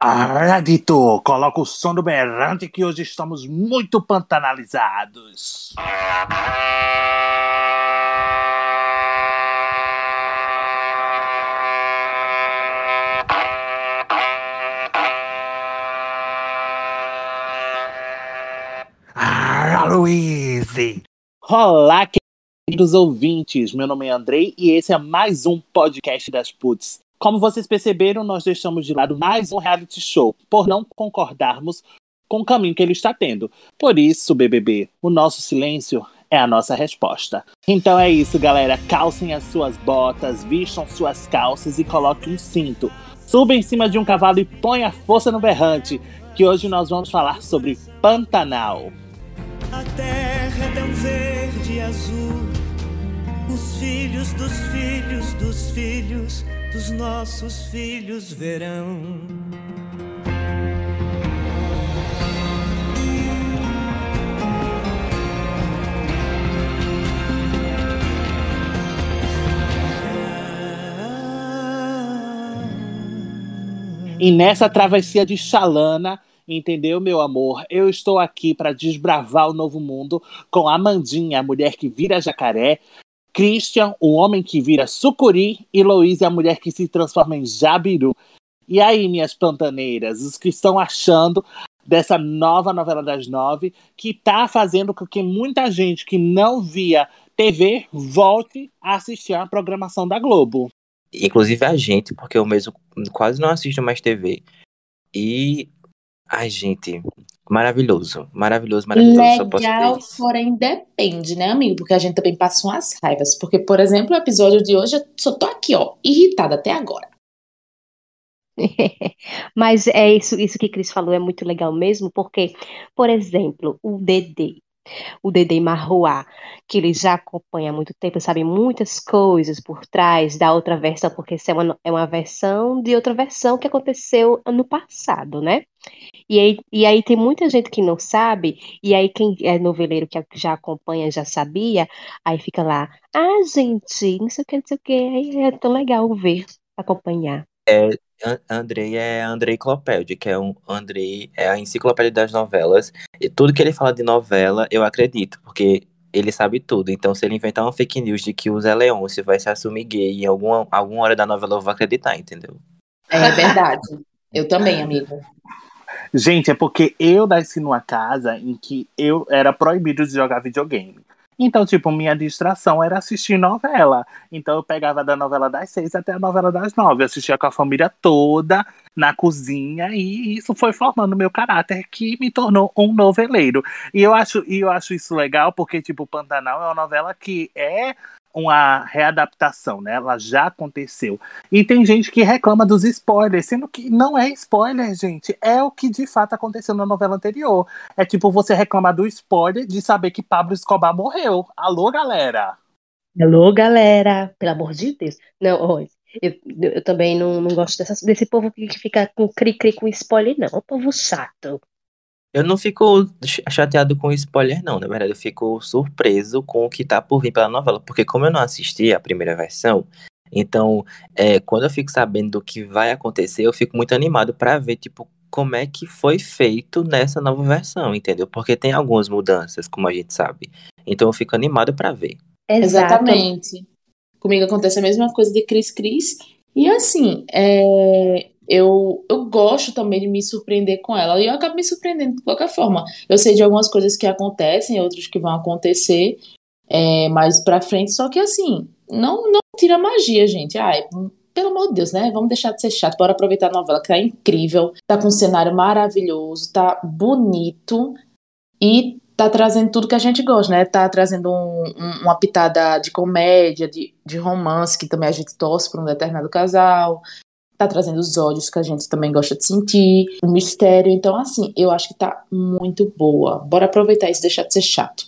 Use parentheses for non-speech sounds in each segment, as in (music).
Radito, coloca o som do berrante que hoje estamos muito pantanalizados. Luiz! Olá, queridos ouvintes. Meu nome é Andrei e esse é mais um podcast das Puts. Como vocês perceberam, nós deixamos de lado mais um reality show, por não concordarmos com o caminho que ele está tendo. Por isso, BBB, o nosso silêncio é a nossa resposta. Então é isso, galera. Calcem as suas botas, vistam suas calças e coloquem um cinto. Suba em cima de um cavalo e põe a força no berrante, que hoje nós vamos falar sobre Pantanal. A terra é tão verde e azul, os filhos dos filhos dos filhos dos nossos filhos verão. E nessa travessia de Xalana, entendeu, meu amor? Eu estou aqui para desbravar o novo mundo com Amandinha, a mulher que vira jacaré, Christian, o homem que vira sucuri, e Louise, a mulher que se transforma em jabiru. E aí, minhas pantaneiras, os que estão achando dessa nova novela das nove, que está fazendo com que muita gente que não via TV volte a assistir a programação da Globo. Inclusive a gente, porque eu mesmo quase não assisto mais TV. E Ai, gente, maravilhoso, maravilhoso, maravilhoso. Legal, porém depende, né, amigo? Porque a gente também passa umas raivas. Porque, por exemplo, o episódio de hoje, eu só tô aqui, ó, irritada até agora. (laughs) Mas é isso, isso que Cris falou é muito legal mesmo, porque, por exemplo, o Dedê, o Dedê Marroá, que ele já acompanha há muito tempo, sabe muitas coisas por trás da outra versão, porque essa é uma, é uma versão de outra versão que aconteceu ano passado, né? E aí, e aí tem muita gente que não sabe, e aí quem é noveleiro que já acompanha já sabia, aí fica lá, ah, gente, não sei o que, não sei o que, aí é tão legal ver, acompanhar. É, Andrei é Andrei Clopédia, que é um Andrei é a enciclopédia das novelas. E tudo que ele fala de novela, eu acredito, porque ele sabe tudo. Então, se ele inventar uma fake news de que o Zé Leôncio vai se assumir gay em alguma, alguma hora da novela, eu vou acreditar, entendeu? É verdade. Eu também, amigo. Gente, é porque eu nasci numa casa em que eu era proibido de jogar videogame. Então, tipo, minha distração era assistir novela. Então, eu pegava da novela das seis até a novela das nove. Assistia com a família toda na cozinha e isso foi formando meu caráter que me tornou um noveleiro. E eu acho, e eu acho isso legal porque, tipo, Pantanal é uma novela que é uma readaptação, né? Ela já aconteceu. E tem gente que reclama dos spoilers, sendo que não é spoiler, gente. É o que de fato aconteceu na novela anterior. É tipo você reclamar do spoiler de saber que Pablo Escobar morreu. Alô, galera! Alô, galera! Pelo amor de Deus. Não, eu, eu também não, não gosto dessa, desse povo que fica com cri-cri com spoiler, não. O povo chato. Eu não fico chateado com spoiler, não. Na verdade, eu fico surpreso com o que tá por vir pela novela. Porque como eu não assisti a primeira versão, então, é, quando eu fico sabendo do que vai acontecer, eu fico muito animado para ver, tipo, como é que foi feito nessa nova versão, entendeu? Porque tem algumas mudanças, como a gente sabe. Então eu fico animado para ver. Exatamente. Comigo acontece a mesma coisa de Cris Cris. E assim, é, eu, eu gosto também de me surpreender com ela. E eu acabo me surpreendendo de qualquer forma. Eu sei de algumas coisas que acontecem, outras que vão acontecer é, mais pra frente. Só que assim, não, não tira magia, gente. Ai, pelo amor de Deus, né? Vamos deixar de ser chato. Bora aproveitar a novela, que tá incrível. Tá com um cenário maravilhoso, tá bonito. E tá trazendo tudo que a gente gosta, né? Tá trazendo um, um, uma pitada de comédia, de, de romance, que também a gente torce para um determinado casal tá trazendo os ódios que a gente também gosta de sentir, o mistério. Então, assim, eu acho que tá muito boa. Bora aproveitar isso e deixar de ser chato.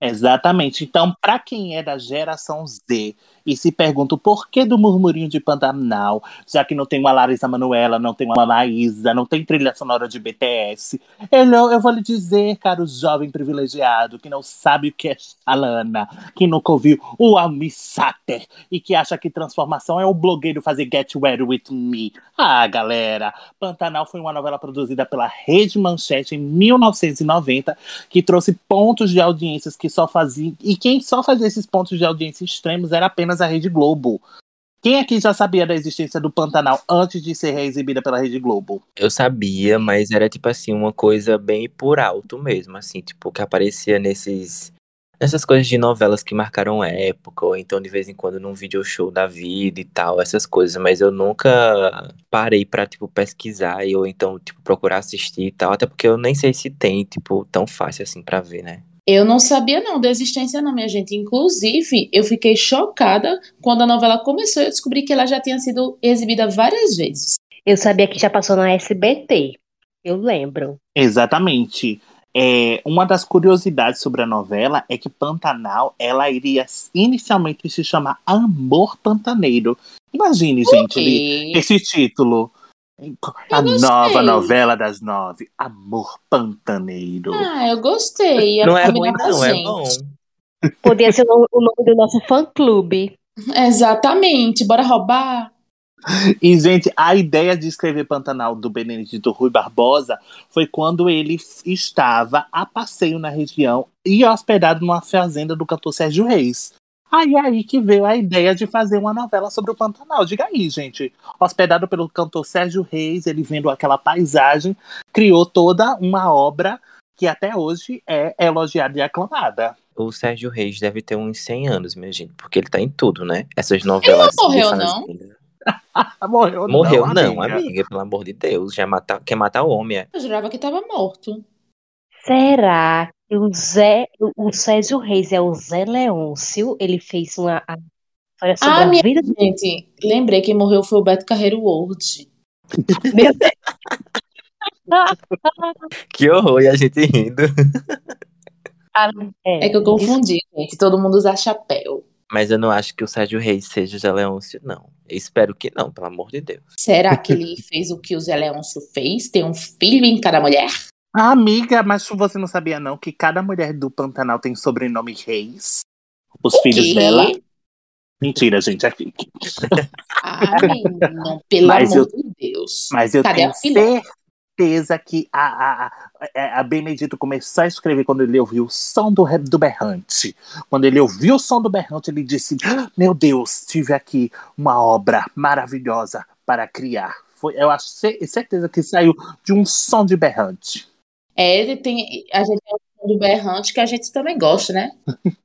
Exatamente. Então, para quem é da geração Z e se pergunta o porquê do murmurinho de Pantanal, já que não tem uma Larissa Manoela, não tem uma Maísa, não tem trilha sonora de BTS. Eu, eu vou lhe dizer, caro jovem privilegiado, que não sabe o que é Alana, que nunca ouviu o Almi e que acha que transformação é o blogueiro fazer Get Wet With Me. Ah, galera, Pantanal foi uma novela produzida pela Rede Manchete em 1990 que trouxe pontos de audiências que só faziam. E quem só fazia esses pontos de audiência extremos era apenas a Rede Globo. Quem aqui já sabia da existência do Pantanal antes de ser reexibida pela Rede Globo? Eu sabia, mas era tipo assim, uma coisa bem por alto mesmo, assim, tipo, que aparecia nesses. Nessas coisas de novelas que marcaram época, ou então de vez em quando num video show da vida e tal, essas coisas, mas eu nunca parei pra, tipo, pesquisar ou então, tipo, procurar assistir e tal, até porque eu nem sei se tem, tipo, tão fácil assim pra ver, né? Eu não sabia não da existência não, minha gente. Inclusive, eu fiquei chocada quando a novela começou e eu descobri que ela já tinha sido exibida várias vezes. Eu sabia que já passou na SBT. Eu lembro. Exatamente. É, uma das curiosidades sobre a novela é que Pantanal ela iria inicialmente se chamar Amor Pantaneiro. Imagine, gente, esse título. A Eu gostei. nova novela das nove, Amor Pantaneiro. Ah, eu gostei. Ia Não é ruim, não, é gente. bom. Podia ser o nome, do nosso fã-clube. Exatamente. Bora roubar? E, gente, a ideia de escrever Pantanal do Benedito Rui Barbosa foi quando ele estava a passeio na região e hospedado numa fazenda do cantor Sérgio Reis. Aí aí que veio a ideia de fazer uma novela sobre o Pantanal. Diga aí, gente. Hospedado pelo cantor Sérgio Reis, ele vendo aquela paisagem, criou toda uma obra que até hoje é elogiada e aclamada. O Sérgio Reis deve ter uns 100 anos, minha gente, porque ele tá em tudo, né? Essas novelas. de (laughs) morreu, não? Morreu, Morreu não, não, amiga. amiga, pelo amor de Deus. Já mata... Quer matar o homem, é? Eu jurava que tava morto. Será que o Zé, o o Sérgio Reis é o Zé Leôncio? Ele fez uma história sobre Ah, a minha vida gente, lembrei que morreu foi o Beto Carreiro World. (laughs) Meu Deus. (laughs) Que horror, e a gente rindo. (laughs) Ah, é. É que eu confundi, gente. Todo mundo usa chapéu. Mas eu não acho que o Sérgio Reis seja o Zé Leôncio, não. Espero que não, pelo amor de Deus. Será que ele fez o que o Zé Leôncio fez? Tem um filho em cada mulher? Ah, Amiga, mas você não sabia não que cada mulher do Pantanal tem sobrenome Reis? Os filhos quê? dela? Mentira, gente, é fique. Ai, não, pelo Mas amor eu- de Deus. Mas eu Cadê tenho a filha? certeza que a, a, a, a Benedito começou a escrever quando ele ouviu o som do, do berrante. Quando ele ouviu o som do berrante, ele disse: "Ah, Meu Deus, tive aqui uma obra maravilhosa para criar. Foi, eu acho cer- certeza que saiu de um som de berrante. É, ele tem. A gente tem um do berrante que a gente também gosta, né? (laughs)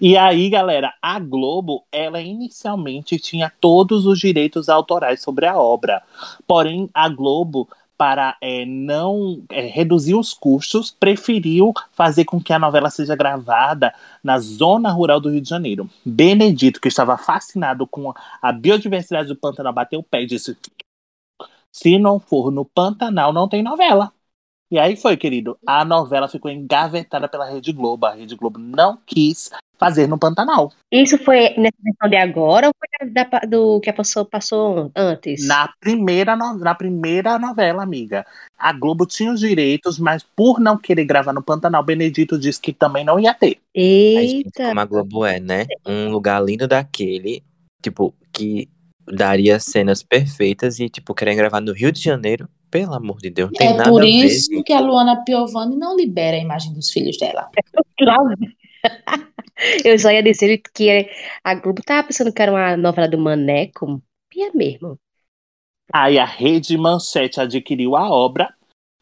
E aí, galera, a Globo, ela inicialmente tinha todos os direitos autorais sobre a obra. Porém, a Globo, para é, não é, reduzir os custos, preferiu fazer com que a novela seja gravada na zona rural do Rio de Janeiro. Benedito, que estava fascinado com a biodiversidade do Pantanal, bateu o pé e disse: se não for no Pantanal, não tem novela. E aí foi, querido. A novela ficou engavetada pela Rede Globo. A Rede Globo não quis fazer no Pantanal. Isso foi nessa versão de agora ou foi da, da- do que a pessoa passou antes? Na primeira, no- na primeira novela, amiga. A Globo tinha os direitos, mas por não querer gravar no Pantanal, Benedito disse que também não ia ter. Eita. como a Globo é, né? Um lugar lindo daquele, tipo, que daria cenas perfeitas e, tipo, querem gravar no Rio de Janeiro, pelo amor de Deus, não tem é nada por a ver. isso gente. que a Luana Piovani não libera a imagem dos filhos dela. (laughs) Eu só ia dizer que a Globo tava pensando que era uma novela do Maneco. Pia mesmo. Aí a Rede Manchete adquiriu a obra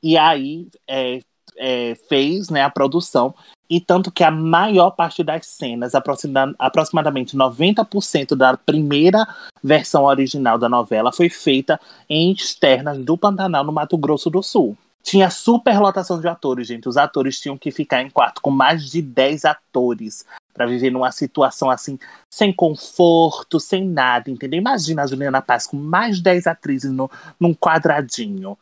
e aí é, é, fez né, a produção. E tanto que a maior parte das cenas, aproxima- aproximadamente 90% da primeira versão original da novela, foi feita em externas do Pantanal, no Mato Grosso do Sul. Tinha superlotação de atores, gente. Os atores tinham que ficar em quarto com mais de 10 atores para viver numa situação assim, sem conforto, sem nada, entendeu? Imagina a Juliana Paz com mais 10 atrizes no, num quadradinho.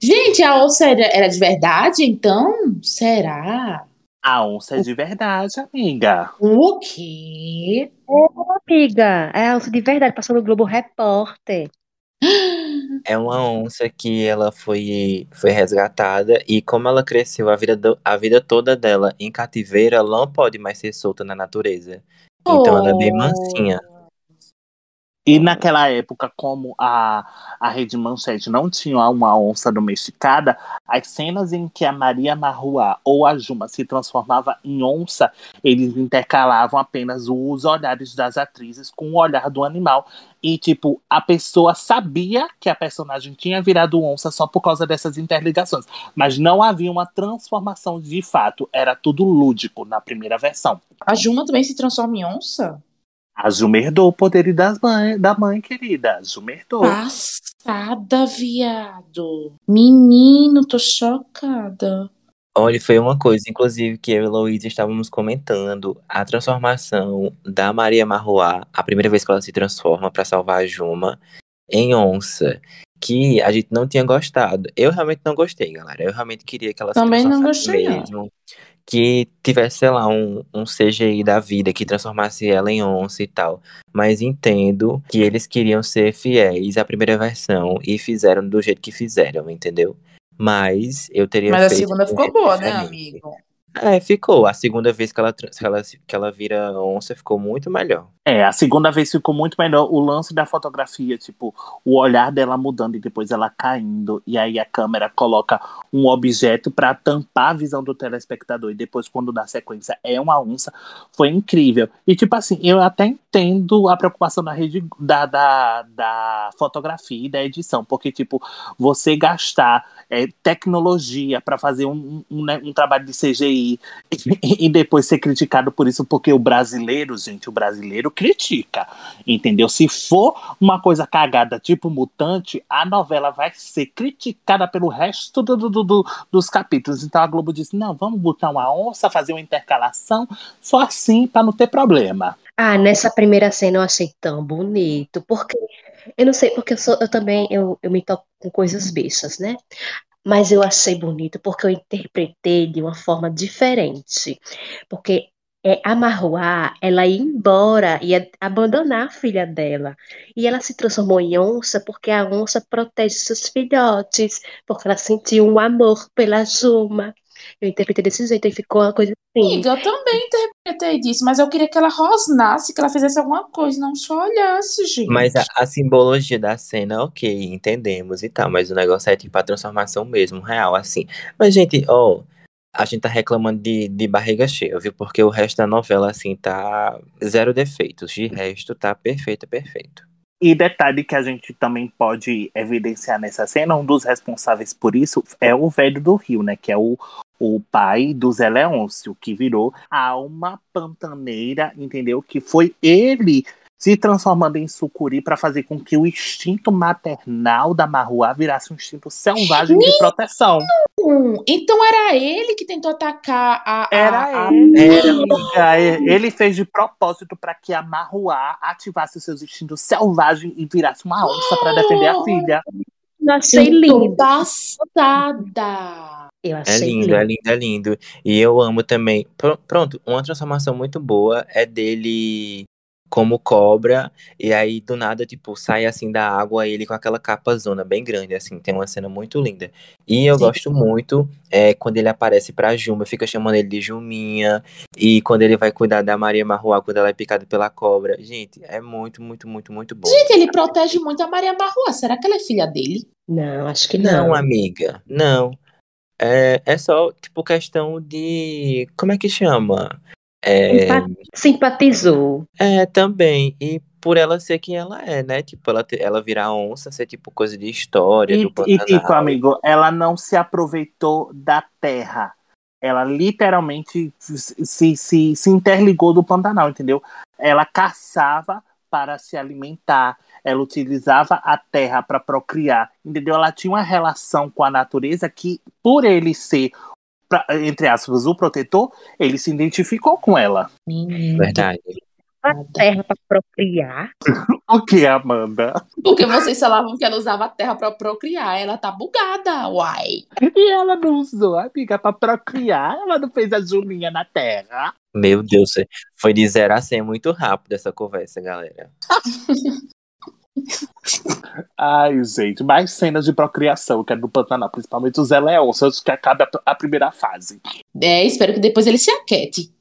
Gente, a ouça era, era de verdade, então? Será? A onça é de verdade, amiga. O quê? Amiga, é a onça de verdade, passou no Globo Repórter. É uma onça que ela foi, foi resgatada e como ela cresceu a vida, do- a vida toda dela em cativeiro, ela não pode mais ser solta na natureza. Então ela é bem Oh. mansinha. E naquela época, como a, a Rede Manchete não tinha uma onça domesticada, as cenas em que a Maria Marruá ou a Juma se transformava em onça, eles intercalavam apenas os olhares das atrizes com o olhar do animal. E, tipo, a pessoa sabia que a personagem tinha virado onça só por causa dessas interligações. Mas não havia uma transformação de fato. Era tudo lúdico na primeira versão. A Juma também se transforma em onça? A Juma herdou o poder das mãe, da mãe, querida. A Juma herdou. Passada, viado. Menino, tô chocada. Olha, foi uma coisa, inclusive, que eu e Luísa estávamos comentando. A transformação da Maria Marruá, a primeira vez que ela se transforma para salvar a Juma, em onça, que a gente não tinha gostado. Eu realmente não gostei, galera. Eu realmente queria que ela se Também não transformasse gostei, não. Que tivesse, sei lá, um, um CGI da vida que transformasse ela em onça e tal. Mas entendo que eles queriam ser fiéis à primeira versão e fizeram do jeito que fizeram, entendeu? Mas eu teria Mas a segunda ficou boa, né, amigo? É, ficou. A segunda vez que ela, que ela, que ela vira onça ficou muito melhor. É, a segunda vez ficou muito melhor. O lance da fotografia, tipo, o olhar dela mudando e depois ela caindo. E aí a câmera coloca um objeto pra tampar a visão do telespectador. E depois, quando dá sequência, é uma onça. Foi incrível. E, tipo assim, eu até entendo a preocupação da rede da, da, da fotografia e da edição. Porque, tipo, você gastar é, tecnologia pra fazer um, um, né, um trabalho de CGI (laughs) e, depois ser criticado por isso, porque o brasileiro, gente, o brasileiro critica, entendeu? Se for uma coisa cagada, tipo mutante, a novela vai ser criticada pelo resto do, do- do- dos capítulos. Então a Globo disse: não, vamos botar uma onça, fazer uma intercalação, só assim pra não ter problema. Ah, nessa primeira cena eu achei tão bonito, porque eu não sei, porque eu sou, eu também eu, eu me toco com coisas bestas, né? Mas eu achei bonito porque eu interpretei de uma forma diferente. Porque é, a Marruá, ela ia embora, ia abandonar a filha dela. E ela se transformou em onça porque a onça protege seus filhotes, porque ela sentiu um amor pela Juma. Eu interpretei desse jeito e ficou uma coisa assim. Amiga, eu também interpretei disso, mas eu queria que ela rosnasse, que ela fizesse alguma coisa, não só olhasse, gente. Mas a, a simbologia da cena, ok, entendemos e tal. Mas o negócio é tipo a transformação mesmo, real, assim. Mas, gente, ó, a gente tá reclamando de, de barriga cheia, viu? Porque o resto da novela, assim, tá zero defeitos. De resto, tá perfeito, perfeito. E detalhe que a gente também pode evidenciar nessa cena, um dos responsáveis por isso é o velho do Rio, né? Que é o, o pai do Zé Leôncio, que virou a alma pantaneira, entendeu? Que foi ele se transformando em sucuri para fazer com que o instinto maternal da Marruá virasse um instinto selvagem de proteção. Então era ele que tentou atacar a. Era a- ele, amiga. Ele fez de propósito para que a Marruá ativasse os seus instintos selvagens e virasse uma onça para defender a filha. Eu achei Eu lindo. passada. Eu É achei lindo, é lindo, é lindo. E eu amo também. Pro- Pronto, uma transformação muito boa é dele como cobra, e aí do nada, tipo, sai assim da água ele com aquela capa zona bem grande, assim, tem uma cena muito linda. E eu Sim. gosto muito é, quando ele aparece pra Juma, fica chamando ele de Juminha, e quando ele vai cuidar da Maria Marruá, quando ela é picada pela cobra. Gente, é muito, muito, muito, muito bom. Gente, ele protege muito a Maria Marrua. Será que ela é filha dele? Não, acho que Não, não. amiga, não. É, é só, tipo, questão de. Como é que chama? É, Simpatizou. é, também. E por ela ser quem ela é, né? Tipo, ela, ter- ela virar onça, ser tipo coisa de história, E, do e tipo, amigo, ela não se aproveitou da terra. Ela literalmente se, se, se interligou do Pantanal, entendeu? Ela caçava para se alimentar, ela utilizava a terra para procriar, entendeu? Ela tinha uma relação com a natureza que, por ele ser, pra- entre aspas, o protetor, ele se identificou com ela. Verdade. a terra para procriar. (laughs) O que, Amanda? Porque vocês falavam que ela usava a terra pra procriar. Ela tá bugada, uai. E ela não usou, amiga, pra procriar. Ela não fez a Julinha na terra. Meu Deus, foi de 0 a 100 muito rápido essa conversa, galera. (laughs) Ai, gente, mais cenas de procriação que é do Pantanal, principalmente os Eleonços, que acaba a- a primeira fase. É, espero que depois ele se aquete.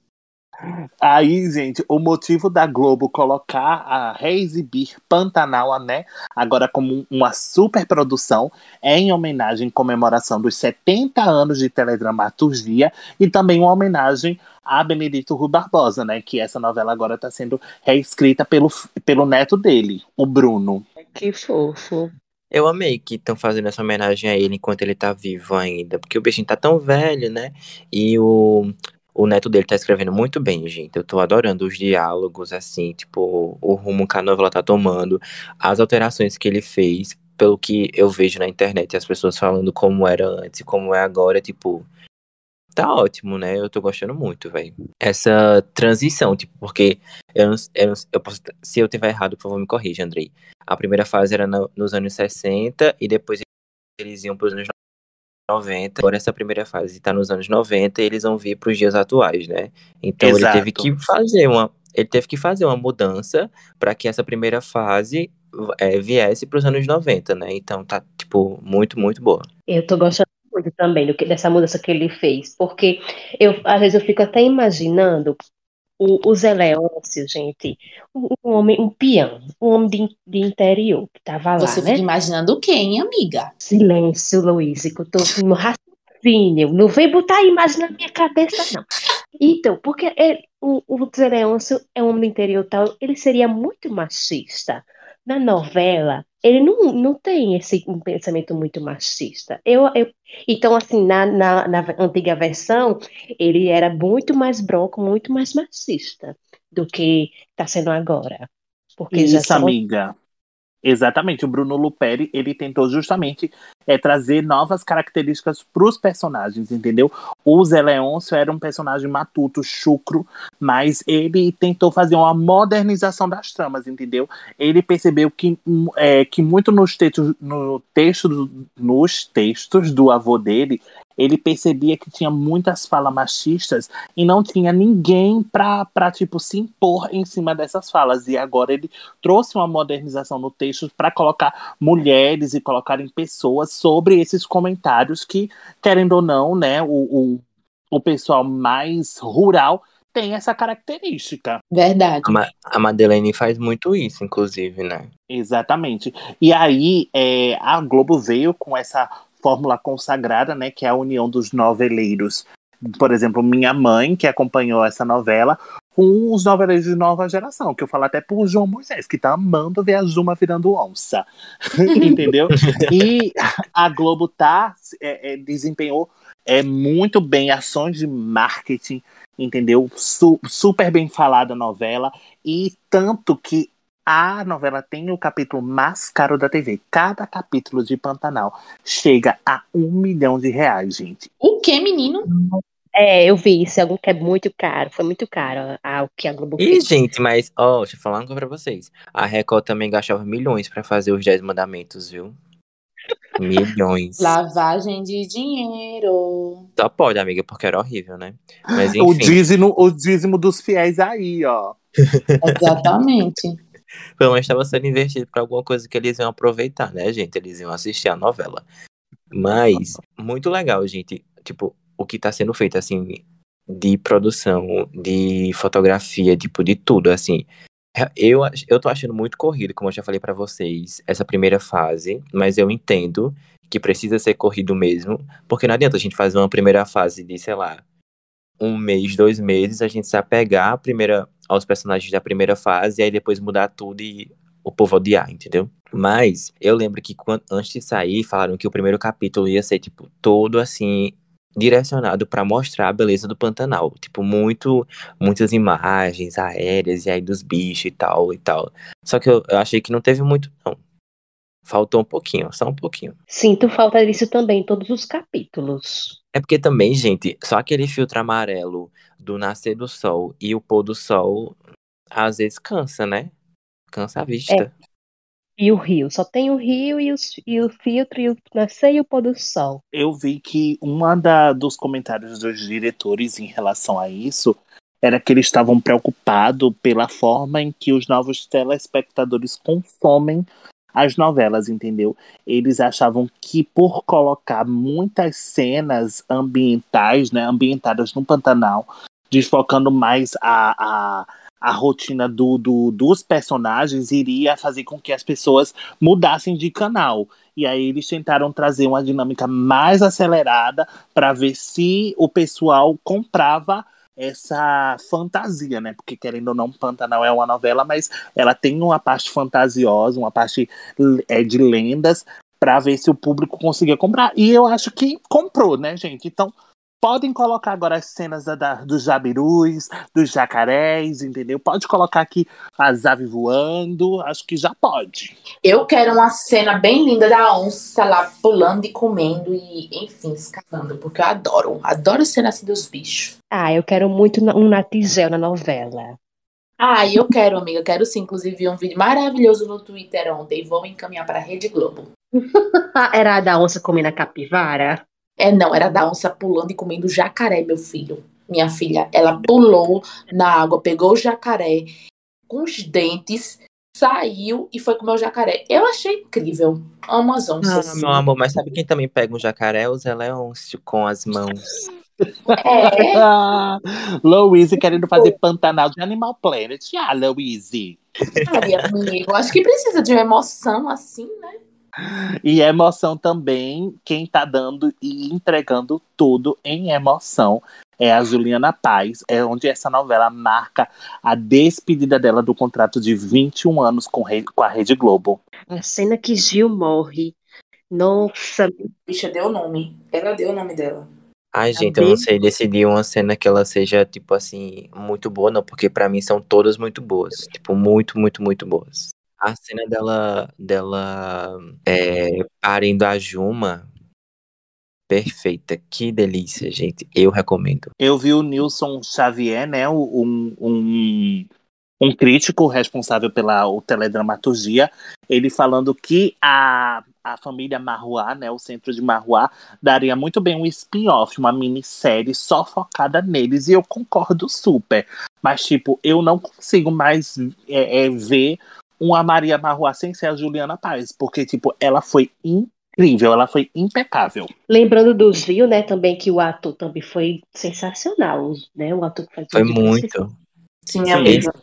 Aí, gente, o motivo da Globo colocar a reexibir Pantanal, né, agora como uma superprodução, é em homenagem em comemoração dos 70 anos de teledramaturgia e também uma homenagem a Benedito Rui Barbosa, né, que essa novela agora está sendo reescrita pelo, pelo neto dele, o Bruno. Que fofo. Eu amei que estão fazendo essa homenagem a ele enquanto ele tá vivo ainda, porque o bichinho tá tão velho, né? E o, o neto dele tá escrevendo muito bem, gente. Eu tô adorando os diálogos, assim, tipo, o rumo que a novela tá tomando, as alterações que ele fez, pelo que eu vejo na internet, as pessoas falando como era antes como é agora, tipo. Tá ótimo, né? Eu tô gostando muito, velho. Essa transição, tipo, porque eu não, eu eu posso, se eu tiver errado, por favor, me corrija, Andrei. A primeira fase era no- nos anos 60 e depois eles iam para os anos 90. Agora essa primeira fase está nos anos 90 e eles vão vir para os dias atuais, né? Então ele teve Exato. que fazer uma ele teve que fazer uma mudança para que essa primeira fase é, viesse para os anos 90, né? Então tá tipo muito muito boa. Eu tô gostando muito também do que, dessa mudança que ele fez, porque eu, às vezes eu fico até imaginando o, o Zé Leôncio, gente, um, um homem, um peão, um homem de, de interior que tava lá, Você né? fica imaginando quem, amiga? Silêncio, Luiz, que eu tô no raciocínio. Não vem botar a imagem na minha cabeça, não. Então, porque ele- o, o Zé Leôncio é um homem do interior tal, ele seria muito machista. Na novela, ele não, não tem esse um pensamento muito machista. Eu, eu, então, assim, na, na, na antiga versão, ele era muito mais bronco, muito mais machista do que está sendo agora. Porque já Isso, são amiga. Exatamente, o Bruno Luperi, ele tentou justamente é, trazer novas características para os personagens, entendeu? O Zé Leôncio era um personagem matuto, chucro, mas ele tentou fazer uma modernização das tramas, entendeu? Ele percebeu que, hum, é, que muito nos textos, no texto, nos textos do avô dele, ele percebia que tinha muitas falas machistas e não tinha ninguém pra, tipo, se impor em cima dessas falas. E agora ele trouxe uma modernização no texto para colocar mulheres e colocarem pessoas sobre esses comentários que, querendo ou não, né, o, o, o pessoal mais rural tem essa característica. Verdade. A, Ma a Madeleine faz muito isso, inclusive, né? Exatamente. E aí é, a Globo veio com essa fórmula consagrada, né, que é a união dos noveleiros. Por exemplo, minha mãe, que acompanhou essa novela, com os noveleiros de nova geração, que eu falo até pro João Moisés, que tá amando ver a Zuma virando onça. (laughs) Entendeu? E a Globo tá, é, é, desempenhou é, muito bem ações de marketing, entendeu? Su- super bem falada a novela, e tanto que a novela tem o capítulo mais caro da TV. Cada capítulo de Pantanal chega a um milhão de reais, gente. O que, menino? É, eu vi isso, é algo que é muito caro, foi muito caro o que a Globo E, fez. gente, mas, ó, deixa eu falar uma coisa pra vocês. A Record também gastava milhões pra fazer os 10 mandamentos, viu? Milhões. Lavagem de dinheiro. Só pode, amiga, porque era horrível, né? Mas O enfim, dízimo, o dízimo dos fiéis aí, ó. (laughs) Exatamente. pelo menos estava sendo investido pra alguma coisa que eles iam aproveitar, né, gente? Eles iam assistir a novela. Mas, muito legal, gente. Tipo, o que tá sendo feito, assim, de produção, de fotografia, tipo, de tudo, assim. Eu, eu tô achando muito corrido, como eu já falei pra vocês, essa primeira fase, mas eu entendo que precisa ser corrido mesmo, porque não adianta a gente fazer uma primeira fase de, sei lá, um mês, dois meses, a gente se apegar à primeira, aos personagens da primeira fase e aí depois mudar tudo e o povo odiar, entendeu? Mas eu lembro que quando, antes de sair, falaram que o primeiro capítulo ia ser, tipo, todo assim, direcionado pra mostrar a beleza do Pantanal. Tipo, muito, muitas imagens aéreas e aí dos bichos e tal e tal. Só que eu, eu achei que não teve muito, não. Faltou um pouquinho, só um pouquinho. Sinto falta disso também todos os capítulos. É porque também, gente, só aquele filtro amarelo do nascer do sol e o pôr do sol Às vezes cansa, né? Cansa a vista. E o rio, só tem o rio e, e o filtro e o nascer e o pôr do sol. Eu vi que da, dos comentários dos diretores em relação a isso era que eles estavam preocupados pela forma em que os novos telespectadores consomem as novelas, entendeu? Eles achavam que por colocar muitas cenas ambientais, né, ambientadas no Pantanal, desfocando mais a, a, a rotina do, do, dos personagens, iria fazer com que as pessoas mudassem de canal. E aí eles tentaram trazer uma dinâmica mais acelerada para ver se o pessoal comprava essa fantasia, né? Porque querendo ou não, Pantanal é uma novela, mas ela tem uma parte fantasiosa, uma parte é, de lendas para ver se o público conseguia comprar. E eu acho que comprou, né, gente? Então podem colocar agora as cenas da, da, dos jabirus, dos jacarés, entendeu? Pode colocar aqui as aves voando, acho que já pode. Eu quero uma cena bem linda da onça lá pulando e comendo e, enfim, escapando, porque eu adoro, adoro cena assim dos bichos. Ah, eu quero muito na- um Natigel na novela. Ah, eu quero, amiga, quero sim. Inclusive, vi um vídeo maravilhoso no Twitter ontem. Vou encaminhar para a Rede Globo. (laughs) Era a da onça comendo a capivara? É, não, era da onça pulando e comendo jacaré, meu filho. Minha filha, ela pulou na água, pegou o jacaré com os dentes, saiu e foi comer o jacaré. Eu achei incrível. Amo as onças. Ah, meu amor, mas sabe quem também pega um jacaré? O Zé Leôncio com as mãos. É, (laughs) Louise querendo fazer Pantanal de Animal Planet. Ah, Louise. ai, amigo. Acho que precisa de uma emoção assim, né? E emoção também, quem tá dando e entregando tudo em emoção é a Juliana Paz. É onde essa novela marca a despedida dela do contrato de 21 anos com, Re- com a Rede Globo. A cena que Gil morre. Nossa, Bicha deu o nome. Ela deu o nome dela. Ai, gente, eu não sei decidir uma cena que ela seja, tipo assim, muito boa, não, porque pra mim são todas muito boas. Tipo, muito, muito, muito boas. A cena dela, dela é, parindo a Juma, perfeita. Que delícia, gente. Eu recomendo. Eu vi o Nilson Xavier, né, um, um, um crítico responsável pela o teledramaturgia, ele falando que a, a família Marruá, né, o centro de Marruá, daria muito bem um spin-off, uma minissérie só focada neles, e eu concordo super. Mas, tipo, eu não consigo mais é, é, ver uma Maria Marruá sem ser a Juliana Paz, porque, tipo, ela foi incrível, ela foi impecável. lembrando dos Rio, né, também que o ator também foi sensacional, né? O ator que faz o Foi muito. Sim, Sim. amiga.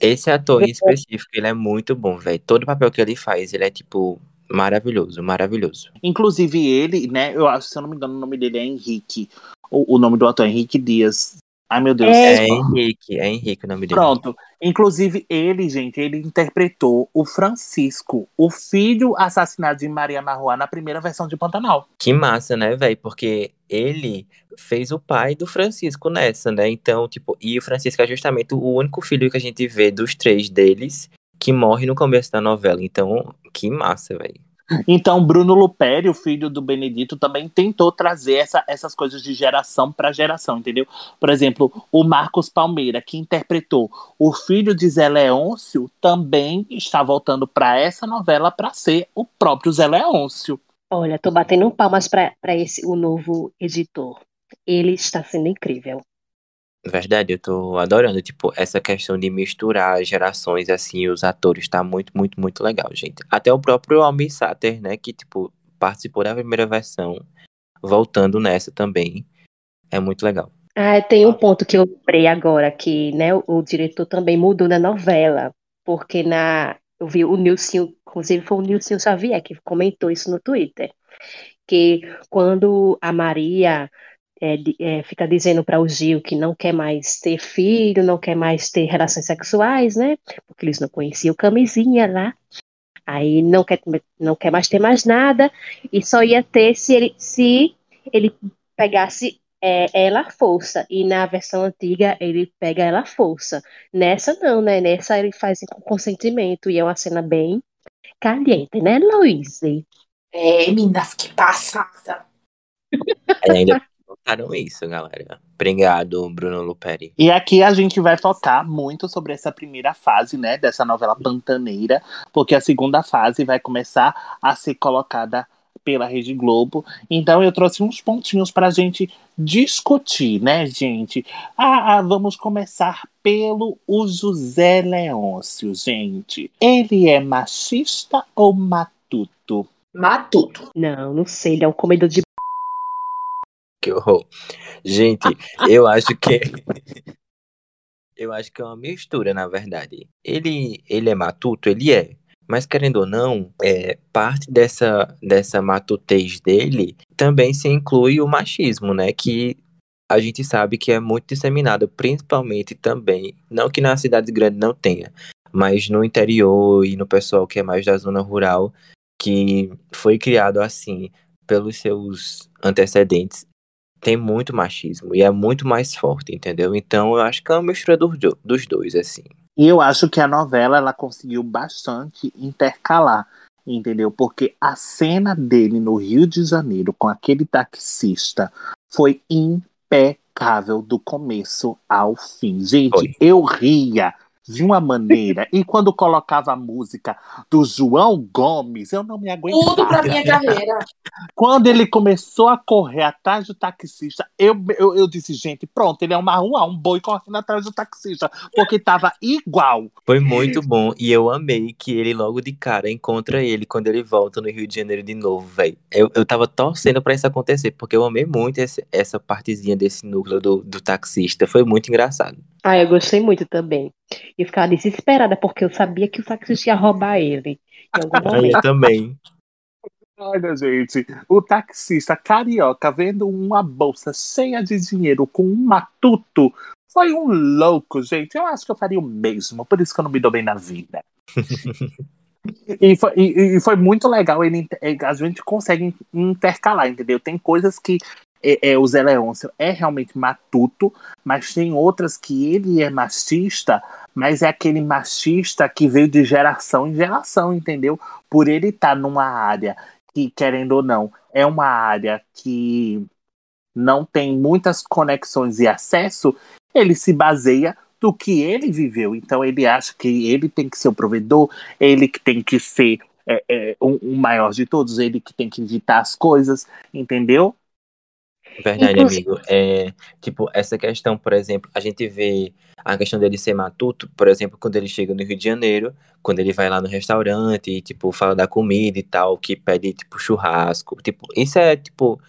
Esse ator em específico, ele é muito bom, velho. Todo papel que ele faz, ele é, tipo, maravilhoso, maravilhoso. Inclusive ele, né? Eu acho, se eu não me engano, o nome dele é Henrique. O, o nome do ator é Henrique Dias. Ai, meu Deus. É Henrique, é Henrique o nome dele. Pronto. Inclusive, ele, gente, ele interpretou o Francisco, o filho assassinado de Maria Marruá na primeira versão de Pantanal. Que massa, né, velho? Porque ele fez o pai do Francisco nessa, né? Então, tipo, e o Francisco é justamente o único filho que a gente vê dos três deles que morre no começo da novela. Então, que massa, velho. Então, Bruno Luperi, o filho do Benedito, também tentou trazer essa- essas coisas de geração para geração, entendeu? Por exemplo, o Marcos Palmeira, que interpretou o filho de Zé Leôncio, também está voltando para essa novela para ser o próprio Zé Leôncio. Olha, tô batendo palmas para esse o novo editor. Ele está sendo incrível. Verdade, eu tô adorando, tipo, essa questão de misturar gerações, assim, os atores, tá muito, muito, muito legal, gente. Até o próprio Almir Sater, né, que, tipo, participou da primeira versão, voltando nessa também, é muito legal. Ah, tem um ponto que eu lembrei agora, que né, o, o diretor também mudou na novela, porque na, eu vi o Nilson, inclusive foi o Nilson Xavier que comentou isso no Twitter, que quando a Maria é, é, fica dizendo para o Gil que não quer mais ter filho, não quer mais ter relações sexuais, né, porque eles não conheciam camisinha lá, aí não quer, não quer mais ter mais nada, e só ia ter se ele, se ele pegasse é, ela à força. E na versão antiga ele pega ela à força. Nessa não, né? Nessa ele faz com consentimento. E é uma cena bem caliente, né, Luiz? É, menina, que passada. Ainda Botaram isso, galera. Obrigado, Bruno Luperi. E aqui a gente vai focar muito sobre essa primeira fase, né, dessa novela pantaneira, porque a segunda fase vai começar a ser colocada pela Rede Globo. Então eu trouxe uns pontinhos pra gente discutir, né, gente? Ah, ah, vamos começar pelo o José Leôncio, gente. Ele é machista ou matuto? Matuto. Não, não sei, ele é um comedor de. Que horror. Gente, eu acho que. (laughs) eu acho que é uma mistura, na verdade. Ele, ele é matuto? Ele é. Mas querendo ou não, é, parte dessa, dessa matutez dele também se inclui o machismo, né? Que a gente sabe que é muito disseminado, principalmente também, não que nas cidades grandes não tenha, mas no interior e no pessoal que é mais da zona rural, que foi criado assim pelos seus antecedentes, tem muito machismo e é muito mais forte, entendeu? Então eu acho que é uma mistura dos, do- dos dois, assim. E eu acho que a novela ela conseguiu bastante intercalar, entendeu? Porque a cena dele no Rio de Janeiro com aquele taxista foi impecável do começo ao fim. Gente, eu ria de uma maneira e quando colocava a música do João Gomes, eu não me aguentava. Tudo pra minha carreira. Quando ele começou a correr atrás do taxista, eu, eu, eu disse, gente, pronto, ele é uma rua, um boi correndo atrás do taxista, porque tava igual. Foi muito bom e eu amei que ele logo de cara encontra ele quando ele volta no Rio de Janeiro de novo, velho. Eu, eu tava torcendo pra isso acontecer, porque eu amei muito esse- essa partezinha desse núcleo do, do taxista. Foi muito engraçado. Ah, eu gostei muito também. E ficava desesperada, porque eu sabia que o taxista ia roubar ele. (laughs) Eu também. Olha, gente, o taxista carioca vendo uma bolsa cheia de dinheiro com um matuto foi um louco, gente. Eu acho que eu faria o mesmo, por isso que eu não me dou bem na vida. (laughs) E foi, e- e foi muito legal, ele, é, a gente consegue intercalar, entendeu? Tem coisas que é, é, o Zé Leôncio é realmente matuto, mas tem outras que ele é machista, mas é aquele machista que veio de geração em geração, entendeu? Por ele estar numa área que, querendo ou não, é uma área que não tem muitas conexões e acesso, ele se baseia do que ele viveu. Então ele acha que ele tem que ser o provedor, ele que tem que ser é, é, o, o maior de todos, ele que tem que ditar as coisas, entendeu? Verdade, Inclusive- amigo. É, tipo, essa questão, por exemplo, a gente vê a questão dele ser matuto, por exemplo, quando ele chega no Rio de Janeiro, quando ele vai lá no restaurante e, tipo, fala da comida e tal, que pede, tipo, churrasco. Tipo, isso é, tipo,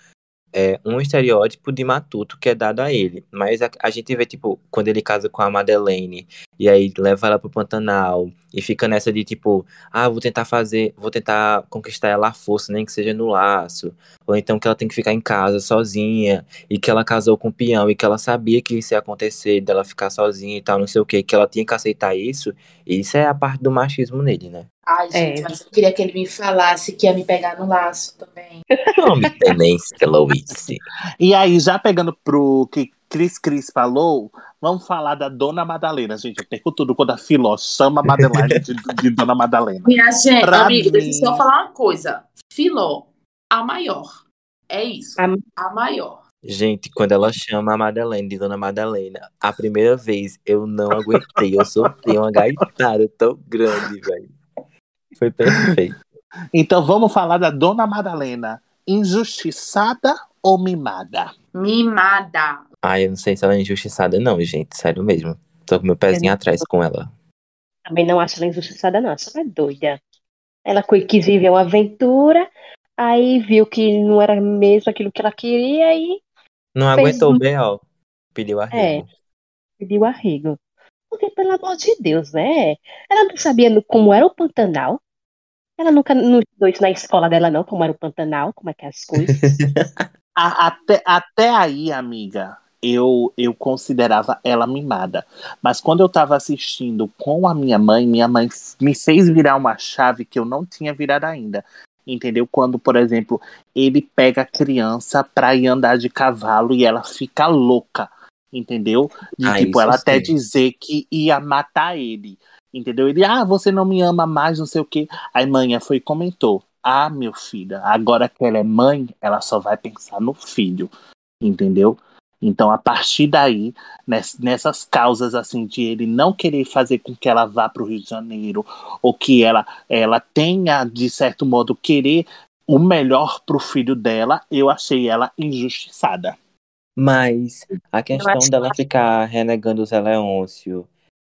é um estereótipo de matuto que é dado a ele. Mas a, a gente vê, tipo, quando ele casa com a Madeleine, e aí leva ela pro Pantanal, e fica nessa de, tipo, ah, vou tentar fazer, vou tentar conquistar ela à força, nem que seja no laço. Ou então que ela tem que ficar em casa sozinha, e que ela casou com o peão, e que ela sabia que isso ia acontecer, dela ficar sozinha e tal, não sei o que, que ela tinha que aceitar isso. E isso é a parte do machismo nele, né? Ai, gente, É. mas eu queria que ele me falasse que ia me pegar no laço também. Nome tenência, Louise. E aí, já pegando pro que Cris Cris falou, vamos falar da Dona Madalena, gente. Eu perco tudo quando a Filó chama a Madeleine de, de Dona Madalena. Minha gente, Pra amigo, deixa eu mim- só falar uma coisa. Filó, a maior. É isso. A- A maior. Gente, quando ela chama a Madalena de Dona Madalena, a primeira vez eu não aguentei. Eu soltei uma gaitada tão grande, velho. Foi perfeito. Então vamos falar da Dona Madalena. Injustiçada ou mimada? Mimada. Ai, eu não sei se ela é injustiçada, não, gente. Sério mesmo. Tô com meu pezinho atrás com ela. Também não acho ela injustiçada, não. Só é doida. Ela quis viver uma aventura, aí viu que não era mesmo aquilo que ela queria e Não Fez aguentou um- o B.O. Pediu arrego. pediu arrego. Porque, pelo amor de Deus, né? Ela não sabia como era o Pantanal. Ela nunca não estudou isso na escola dela, não, como era o Pantanal, como é que é as coisas. (laughs) A- até, até aí, amiga, eu, eu considerava ela mimada. Mas quando eu tava assistindo com a minha mãe, minha mãe me fez virar uma chave que eu não tinha virado ainda. Entendeu? Quando, por exemplo, ele pega a criança pra ir andar de cavalo e ela fica louca. Entendeu? De Ah, tipo, ela até sim. dizer que ia matar ele. Entendeu? Ele, ah, você não me ama mais, não sei o quê. Aí manhã foi e comentou: Ah, meu filho, agora que ela é mãe, ela só vai pensar no filho. entendeu? Então, a partir daí, ness- nessas causas assim de ele não querer fazer com que ela vá para o Rio de Janeiro, ou que ela, ela tenha, de certo modo, querer o melhor para o filho dela, eu achei ela injustiçada. Mas a questão dela ficar renegando o Zé Leôncio,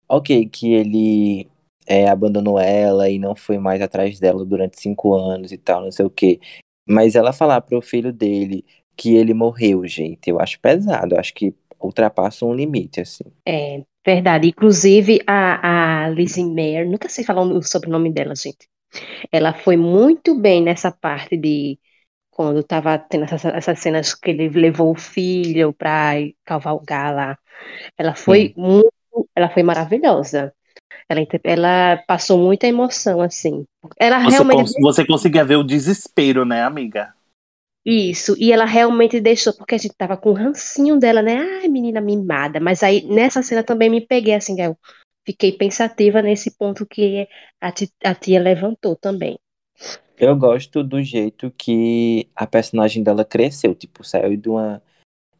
ok, que ele é, abandonou ela e não foi mais atrás dela durante cinco anos e tal, não sei o quê. Mas ela falar pro filho dele que ele morreu, gente, eu acho pesado, eu acho que ultrapassa um limite, assim. É verdade. Inclusive, a, a Lizzie Mayer, nunca sei falar o sobrenome dela, gente. Ela foi muito bem nessa parte de quando tava tendo essas, essas cenas que ele levou o filho pra cavalgar lá. Ela foi muito, ela foi maravilhosa. Ela, ela passou muita emoção, assim. Ela Você, realmente cons- você conseguia ver o desespero, né, amiga? Isso, e ela realmente deixou, porque a gente tava com o rancinho dela, né? Ai, menina mimada. Mas aí nessa cena também me peguei assim, eu fiquei pensativa nesse ponto que a, ti- a tia levantou também. Eu gosto do jeito que a personagem dela cresceu, tipo, saiu de uma,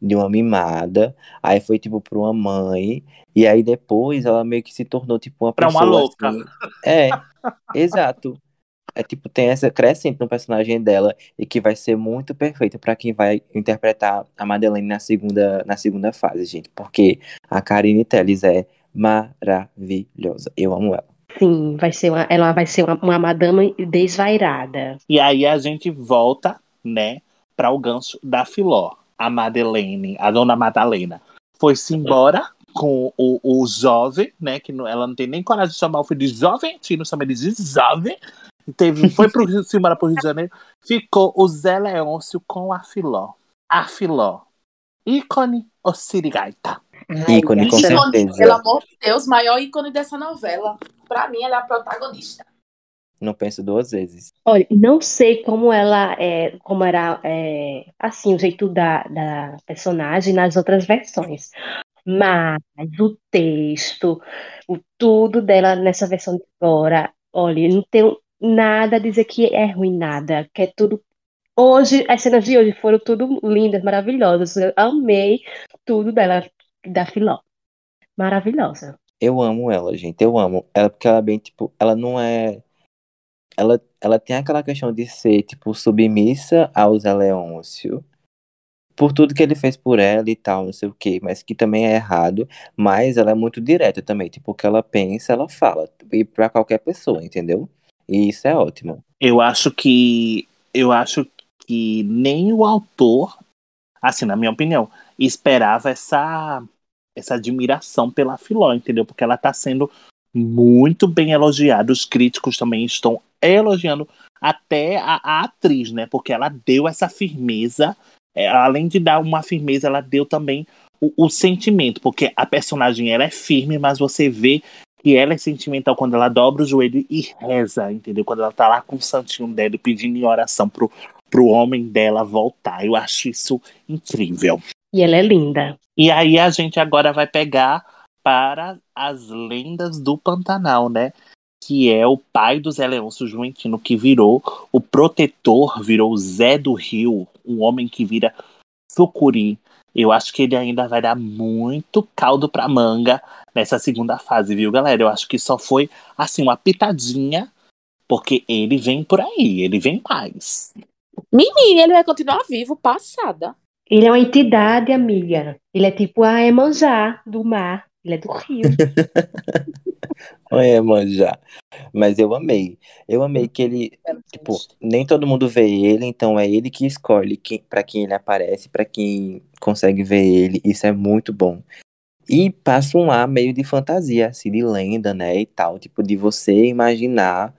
de uma mimada, aí foi, tipo, pra uma mãe, e aí depois ela meio que se tornou, tipo, uma Pra pessoa uma louca. assim. É, (laughs) exato. É tipo, tem essa crescente no personagem dela e que vai ser muito perfeita pra quem vai interpretar a Madeleine na segunda, na segunda fase, gente. Porque a Karine Telles é maravilhosa. Eu amo ela. Sim, vai ser uma, ela vai ser uma, uma madame desvairada. E aí a gente volta, né, para o gancho da Filó. A Madeleine, a dona Madalena, foi-se embora com o, o jovem, né, que não- ela não tem nem coragem de chamar o filho de jovem, não chama ele de jovem. Teve, foi pro Rio, se embora pro Rio de Janeiro. Ficou o Zé Leôncio com a Filó. A Filó. Ícone ou sirigaita? Ícone, com Ícone, certeza. pelo amor de Deus, maior ícone dessa novela. Pra mim, ela é a protagonista. Não penso duas vezes. Olha, não sei como ela é, como era é, assim o jeito da, da personagem nas outras versões, mas o texto, o tudo dela nessa versão de agora, olha, não tenho nada dizer que é ruim nada, que é tudo hoje as cenas de hoje foram tudo lindas, maravilhosas, eu amei tudo dela da Filó, maravilhosa. Eu amo ela, gente. Eu amo. Ela porque ela é bem, tipo, ela não é. Ela, ela tem aquela questão de ser, tipo, submissa ao Zé Leôncio. Por tudo que ele fez por ela e tal, não sei o quê. Mas que também é errado. Mas ela é muito direta também. Tipo, o que ela pensa, ela fala. E pra qualquer pessoa, entendeu? E isso é ótimo. Eu acho que. Eu acho que nem o autor, assim, na minha opinião, esperava essa, essa admiração pela Filó, entendeu? Porque ela tá sendo muito bem elogiada. Os críticos também estão elogiando até a, a atriz, né? Porque ela deu essa firmeza. é, além de dar uma firmeza, ela deu também o, o sentimento. Porque a personagem ela é firme, mas você vê que ela é sentimental quando ela dobra o joelho e reza, entendeu? Quando ela tá lá com o santinho dela pedindo em oração pro, pro homem dela voltar. Eu acho isso incrível. E ela é linda. E aí a gente agora vai pegar para as lendas do Pantanal, né? Que é o pai do Zé Leôncio Juventino, que virou o protetor, virou o Zé do Rio, um homem que vira sucuri. Eu acho que ele ainda vai dar muito caldo pra manga nessa segunda fase, viu, galera? Eu acho que só foi, assim, uma pitadinha, porque ele vem por aí, ele vem mais. Menina, ele vai continuar vivo, passada. Ele é uma entidade, amiga. Ele é tipo a Emanjá do mar. Ele é do rio. (laughs) É, manja. Mas eu amei. Eu amei que ele, tipo, nem todo mundo vê ele, então é ele que escolhe quem, para quem ele aparece, pra quem consegue ver ele. Isso é muito bom. E passa um ar meio de fantasia, assim, de lenda, né, e tal, tipo, de você imaginar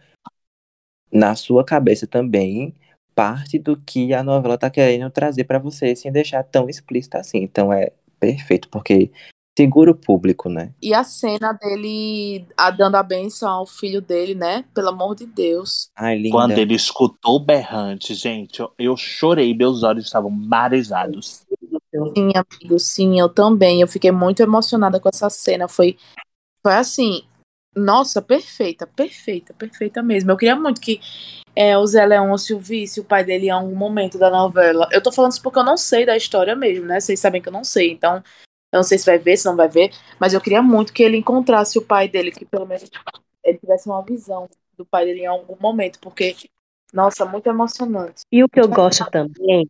na sua cabeça também parte do que a novela tá querendo trazer pra você, sem deixar tão explícito assim. Então é perfeito, porque segura o público, né? E a cena dele a, dando a benção ao filho dele, né? Pelo amor de Deus. Ai, linda. Quando ele escutou o berrante, gente, eu, eu chorei, meus olhos estavam marejados. Sim, amigo, sim, eu também. Eu fiquei muito emocionada com essa cena. Foi, foi assim, Nossa, perfeita, perfeita, perfeita mesmo. Eu queria muito que é, o Zé Leôncio visse o pai dele em algum momento da novela. Eu tô falando isso porque eu não sei da história mesmo, né? Vocês sabem que eu não sei, então eu não sei se vai ver, se não vai ver, mas eu queria muito que ele encontrasse o pai dele, que pelo menos ele tivesse uma visão do pai dele em algum momento, porque, nossa, muito emocionante. E o que eu gosto também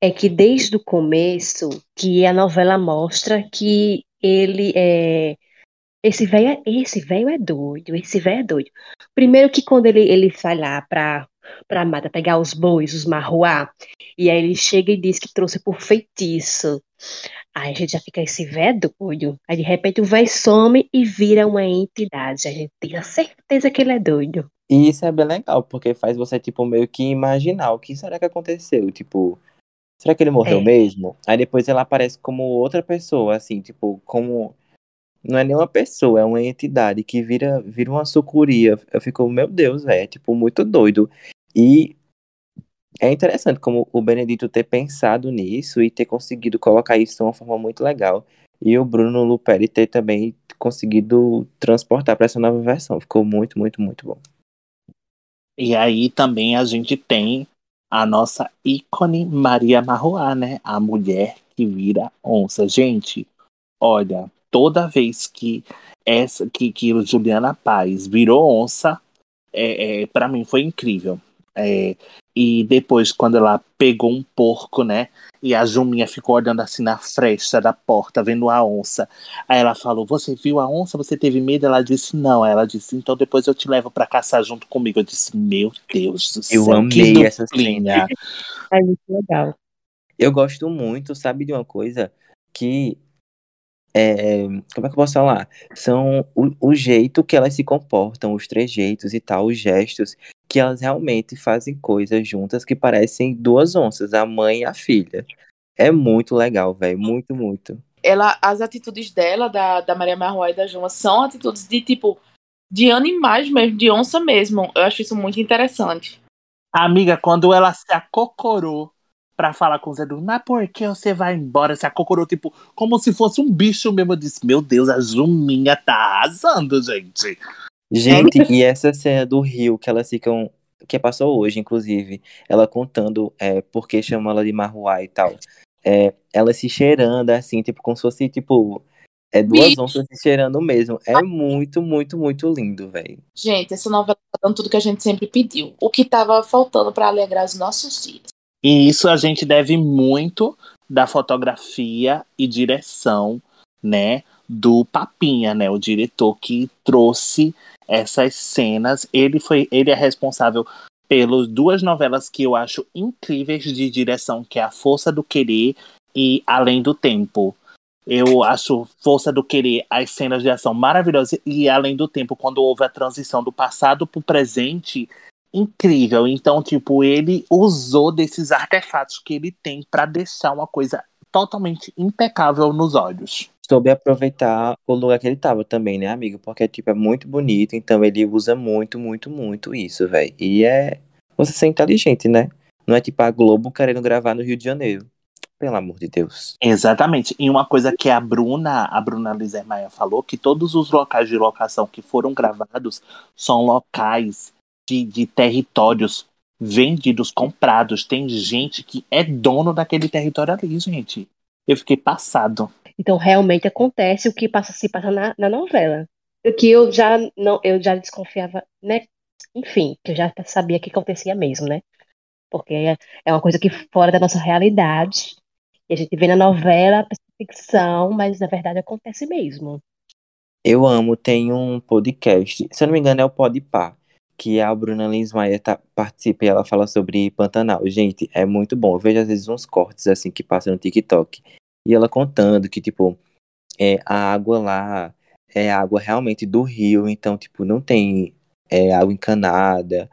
é que desde o começo que a novela mostra que ele é esse velho é, esse velho é doido, esse velho é doido. Primeiro que quando ele, ele vai lá pra, pra mata pegar os bois, os marruá, e aí ele chega e diz que trouxe por feitiço. Aí a gente já fica, esse velho doido. Aí de repente o velho some e vira uma entidade. A gente tem a certeza que ele é doido. E isso é bem legal, porque faz você, tipo, meio que imaginar o que será que aconteceu. Tipo, será que ele morreu É. mesmo? Aí depois ela aparece como outra pessoa, assim, tipo, como. Não é nenhuma pessoa, é uma entidade que vira, vira uma sucuria. Eu fico, meu Deus, é, tipo, muito doido. E é interessante como o Benedito ter pensado nisso e ter conseguido colocar isso de uma forma muito legal. E o Bruno Luperi ter também conseguido transportar para essa nova versão. Ficou muito, muito, muito bom. E aí também a gente tem a nossa ícone Maria Marroá, né? A mulher que vira onça. Gente, olha, toda vez que essa que, que Juliana Paz virou onça, é, é, para mim foi incrível. É, e depois, quando ela pegou um porco, né? E a Juminha ficou olhando assim na fresta da porta, vendo a onça. Aí ela falou: Você viu a onça? Você teve medo? Ela disse: Não. Ela disse: Então depois eu te levo pra caçar junto comigo. Eu disse: Meu Deus do Eu céu. amei que essa cena. É muito legal. Eu gosto muito, sabe, de uma coisa que. É, como é que eu posso falar? São o, o jeito que elas se comportam, os trejeitos e tal, os gestos, que elas realmente fazem coisas juntas que parecem duas onças, a mãe e a filha. É muito legal, velho. Muito, muito. Ela, as atitudes dela, da, da Maria Marroá e da Juma, são atitudes de tipo de animais mesmo, de onça mesmo. Eu acho isso muito interessante. Amiga, quando ela se acocorou pra falar com o Zé Du, mas por que você vai embora? Se acocorou, tipo, como se fosse um bicho mesmo. Eu disse: Meu Deus, a Juminha tá arrasando, gente. Gente, e essa cena do rio que elas ficam. Que passou hoje, inclusive. Ela contando é, por que chamam ela de Marruá e tal. É, ela se cheirando, assim, tipo, como se fosse, tipo. É duas Bicho. onças se cheirando mesmo. É muito, muito, muito lindo, velho. Gente, essa novela tá dando tudo que a gente sempre pediu. O que tava faltando pra alegrar os nossos dias. E isso a gente deve muito da fotografia e direção, né, do Papinha, né, o diretor que trouxe essas cenas. Ele foi, ele é responsável pelas duas novelas que eu acho incríveis de direção, que é A Força do Querer e Além do Tempo. Eu acho Força do Querer, as cenas de ação maravilhosas e Além do Tempo, quando houve a transição do passado para o presente, incrível. Então, tipo, ele usou desses artefatos que ele tem para deixar uma coisa totalmente impecável nos olhos. Soube aproveitar o lugar que ele tava também, né, amigo? Porque, tipo, é muito bonito, então ele usa muito, muito, muito isso, velho. E é. Você ser inteligente, né? Não é tipo a Globo querendo gravar no Rio de Janeiro. Pelo amor de Deus. Exatamente. E uma coisa que a Bruna, a Bruna Lizer Maia falou, que todos os locais de locação que foram gravados são locais de, de territórios vendidos, comprados. Tem gente que é dono daquele território ali, gente. Eu fiquei passado. Então realmente acontece o que passa, se passa na, na novela. O que eu já não, eu já desconfiava, né? Enfim, que eu já sabia que acontecia mesmo, né? Porque é, é uma coisa que fora da nossa realidade. E a gente vê na novela ficção, mas na verdade acontece mesmo. Eu amo, tem um podcast, se eu não me engano é o Podpah, que a Bruna Lins Maia tá, participa e ela fala sobre Pantanal. Gente, é muito bom. Eu vejo às vezes uns cortes assim que passam no TikTok. E ela contando que, tipo, é, a água lá é água realmente do rio, então, tipo, não tem é, água encanada,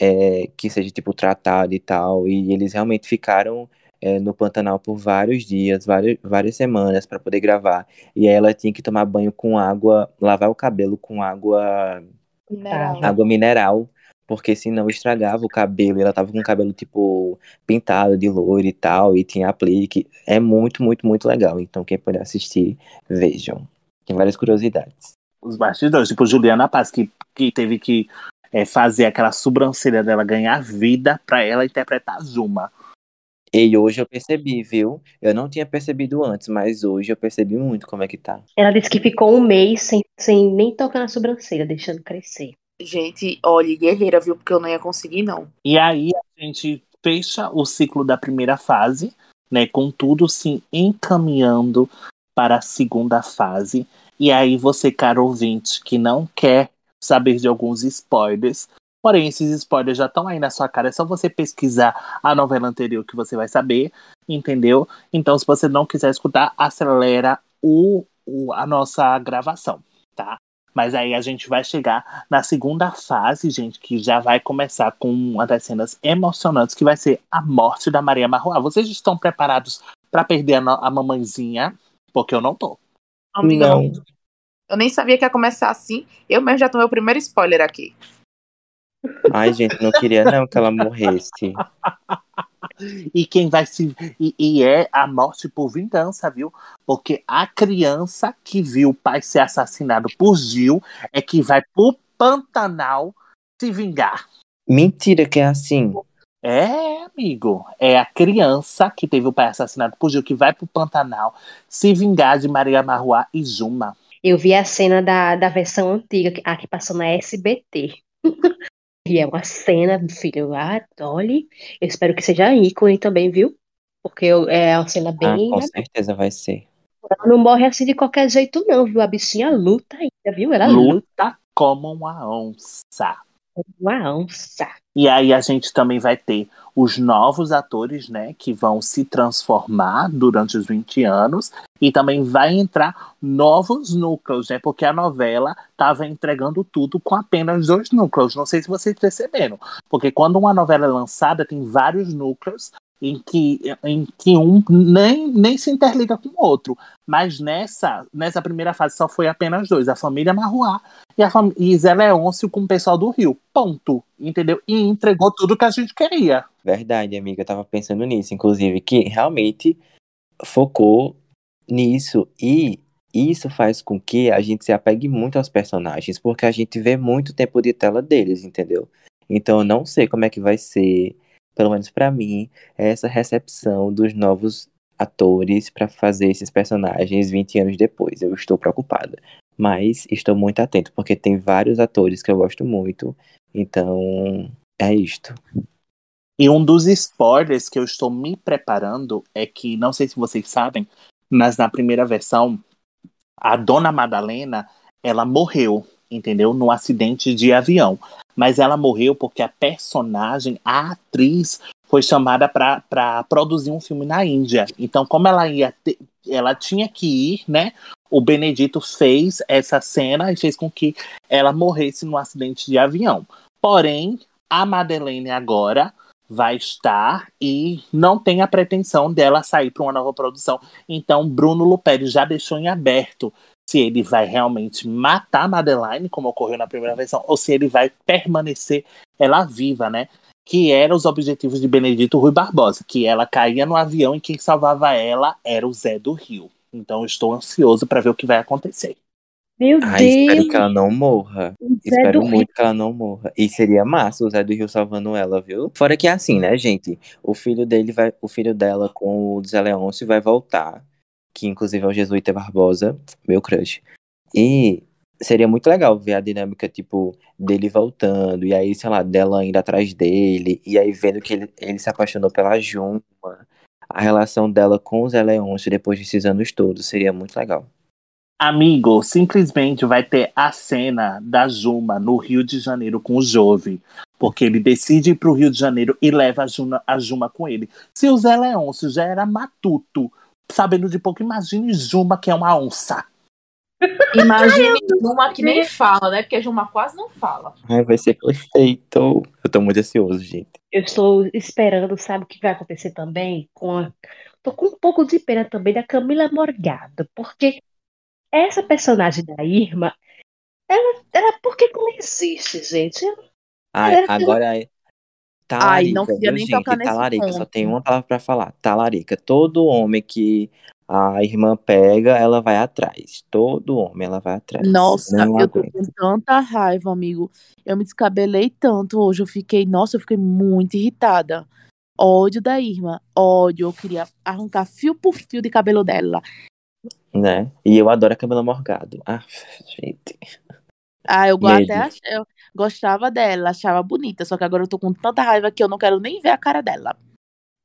é, que seja, tipo, tratada e tal. E eles realmente ficaram é, no Pantanal por vários dias, várias, várias semanas para poder gravar. E aí ela tinha que tomar banho com água, lavar o cabelo com água, Mineral. Água mineral, porque senão estragava o cabelo. E ela tava com o cabelo, tipo, pintado de loiro e tal, e tinha aplique. É muito, muito, muito legal. Então, quem puder assistir, vejam. Tem várias curiosidades. Os bastidores, tipo Juliana Paz, que, que teve que é, fazer aquela sobrancelha dela ganhar vida pra ela interpretar Zuma. E hoje eu percebi, viu? Eu não tinha percebido antes, mas hoje eu percebi muito como é que tá. Ela disse que ficou um mês sem, sem nem tocar na sobrancelha, deixando crescer. Gente, olha, guerreira, viu? Porque eu não ia conseguir, não. E aí a gente fecha o ciclo da primeira fase, né? Com tudo se encaminhando para a segunda fase. E aí você, caro ouvinte, que não quer saber de alguns spoilers, porém esses spoilers já estão aí na sua cara, é só você pesquisar a novela anterior que você vai saber, entendeu? Então, se você não quiser escutar, acelera o, o a nossa gravação, tá? Mas aí a gente vai chegar na segunda fase, gente, que já vai começar com uma das cenas emocionantes, que vai ser a morte da Maria Marroa. Vocês estão preparados para perder a, a mamãezinha? Porque eu não tô. Amiga, Não. eu nem sabia que ia começar assim. Eu mesmo já tomei o primeiro spoiler aqui. Ai, gente, não queria não que ela morresse. E quem vai se. E, e é a morte por vingança, viu? Porque a criança que viu o pai ser assassinado por Gil é que vai pro Pantanal se vingar. Mentira que é assim. É, amigo. É a criança que teve o pai assassinado por Gil que vai pro Pantanal se vingar de Maria Marruá e Juma. Eu vi a cena da, da versão antiga, a que passou na SBT. (laughs) E é uma cena, filho, ah, olhe, eu espero que seja ícone também, viu? Porque é uma cena Ah, bem. com certeza vai ser. Ela não morre assim de qualquer jeito, não, viu? A bichinha luta ainda, viu? Ela luta Luta como uma onça. uma onça. E aí a gente também vai ter os novos atores, né, que vão se transformar durante os 20 anos e também vai entrar novos núcleos, né, porque a novela estava entregando tudo com apenas dois núcleos. Não sei se vocês perceberam, porque quando uma novela é lançada tem vários núcleos em que, em que um nem, nem se interliga com o outro. Mas nessa, nessa primeira fase só foi apenas dois, a família Marruá e, a fam e Zé Leôncio com o pessoal do Rio. Ponto. Entendeu? E entregou tudo que a gente queria. Verdade, amiga, eu tava pensando nisso, inclusive, que realmente focou nisso e isso faz com que a gente se apegue muito aos personagens, porque a gente vê muito tempo de tela deles, entendeu? Então eu não sei como é que vai ser, pelo menos pra mim, essa recepção dos novos atores pra fazer esses personagens 20 anos depois. Eu estou preocupada, mas estou muito atento, porque tem vários atores que eu gosto muito, então é isto. E um dos spoilers que eu estou me preparando é que, não sei se vocês sabem, mas na primeira versão, a Dona Madalena, ela morreu, entendeu? Num acidente de avião. Mas ela morreu porque a personagem, a atriz, foi chamada para produzir um filme na Índia. Então, como ela ia ter, ela tinha que ir, né? O Benedito fez essa cena e fez com que ela morresse num acidente de avião. Porém, a Madeleine agora vai estar e não tem a pretensão dela sair para uma nova produção. Então, Bruno Luperi já deixou em aberto se ele vai realmente matar a Madeline, como ocorreu na primeira versão, ou se ele vai permanecer ela viva, né? Que eram os objetivos de Benedito Rui Barbosa, que ela caía no avião e quem salvava ela era o Zé do Rio. Então, eu estou ansioso para ver o que vai acontecer. Meu Ai, espero Deus! que ela não morra. Espero do Rio. muito que ela não morra. E seria massa o Zé do Rio salvando ela, viu? Fora que é assim, né, gente? O filho dele vai. O filho dela com o Zé Leôncio vai voltar. Que inclusive é o Jesuíta Barbosa, meu crush. E seria muito legal ver a dinâmica, tipo, dele voltando. E aí, sei lá, dela indo atrás dele. E aí vendo que ele, ele se apaixonou pela Juma. A relação dela com o Zé Leôncio depois desses anos todos. Seria muito legal. Amigo, simplesmente vai ter a cena da Juma no Rio de Janeiro com o Jove. Porque ele decide ir pro Rio de Janeiro e leva a Juma, a Juma com ele. Se o Zé Leôncio já era matuto, sabendo de pouco, imagine Juma que é uma onça. Imagine uma que nem fala, né? Porque Juma quase não fala. Ai, vai ser perfeito. Eu tô muito ansioso, gente. Eu estou esperando, sabe o que vai acontecer também? Com a... Tô com um pouco de pena também da Camila Morgado, porque essa personagem da Irma, ela, ela por que não existe, gente? Ai, agora é. Ai, não Talarica, queria nem gente? tocar nesse Talarica, só ponto. tem uma palavra pra falar. Talarica. Todo homem que a irmã pega, ela vai atrás. Todo homem ela vai atrás. Nossa, Não eu tô com tanta raiva, amigo. Eu me descabelei tanto hoje. Eu fiquei, nossa, eu fiquei muito irritada. Ódio da irmã, ódio. Eu queria arrancar fio por fio de cabelo dela. Né? E eu adoro Camila Morgado. Ah, (laughs) gente. Ah, eu, Mesmo. até ach- eu gostava dela, achava bonita. Só que agora eu tô com tanta raiva que eu não quero nem ver a cara dela.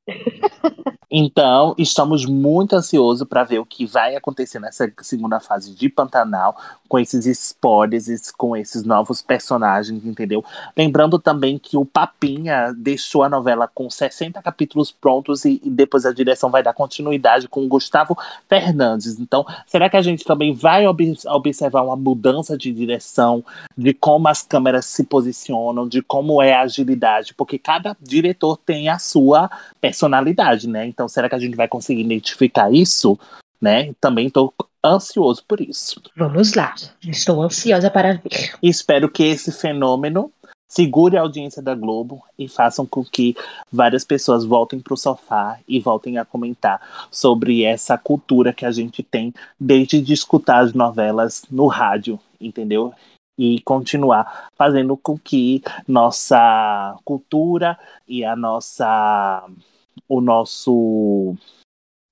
(laughs) Então, estamos muito ansiosos para ver o que vai acontecer nessa segunda fase de Pantanal, com esses spoilers, com esses novos personagens, entendeu? Lembrando também que o Papinha deixou a novela com 60 capítulos prontos e, e depois a direção vai dar continuidade com o Gustavo Fernandes. Então, será que a gente também vai ob- observar uma mudança de direção, de como as câmeras se posicionam, de como é a agilidade? Porque cada diretor tem a sua personalidade, né? Então, será que a gente vai conseguir identificar isso? Né? Também estou ansioso por isso. Vamos lá. Estou ansiosa para ver. Espero que esse fenômeno segure a audiência da Globo e façam com que várias pessoas voltem para o sofá e voltem a comentar sobre essa cultura que a gente tem desde de escutar as novelas no rádio, entendeu? E continuar fazendo com que nossa cultura e a nossa o nosso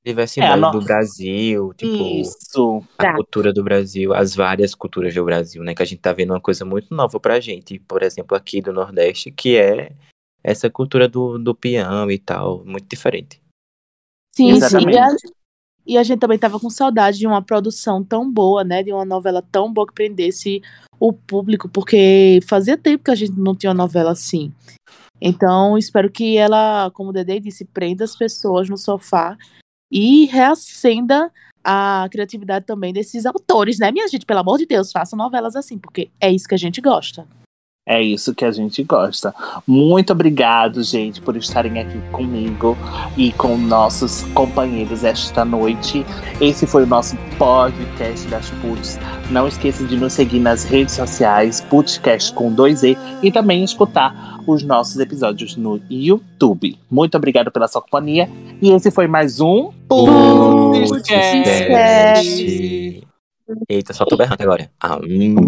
Diversidade É, do Brasil, tipo, isso a Tá. cultura do Brasil, as várias culturas do Brasil, né? Que a gente tá vendo uma coisa muito nova pra gente, por exemplo, aqui do Nordeste, que é essa cultura do, do peão e tal, muito diferente. Sim, sim. Exatamente. E a, e a gente também tava com saudade de uma produção tão boa, né? De uma novela tão boa que prendesse o público, porque fazia tempo que a gente não tinha uma novela assim. Então, espero que ela, como o Dede disse, prenda as pessoas no sofá e reacenda a criatividade também desses autores, né, minha gente? Pelo amor de Deus, façam novelas assim, porque é isso que a gente gosta. É isso que a gente gosta. Muito obrigado, gente, por estarem aqui comigo e com nossos companheiros esta noite. Esse foi o nosso podcast das Puts. Não esqueça de nos seguir nas redes sociais, Putcast com 2E, e também escutar os nossos episódios no YouTube. Muito obrigado pela sua companhia. E esse foi mais um Podcast. Eita, só tô berrando agora. Ah. Hum.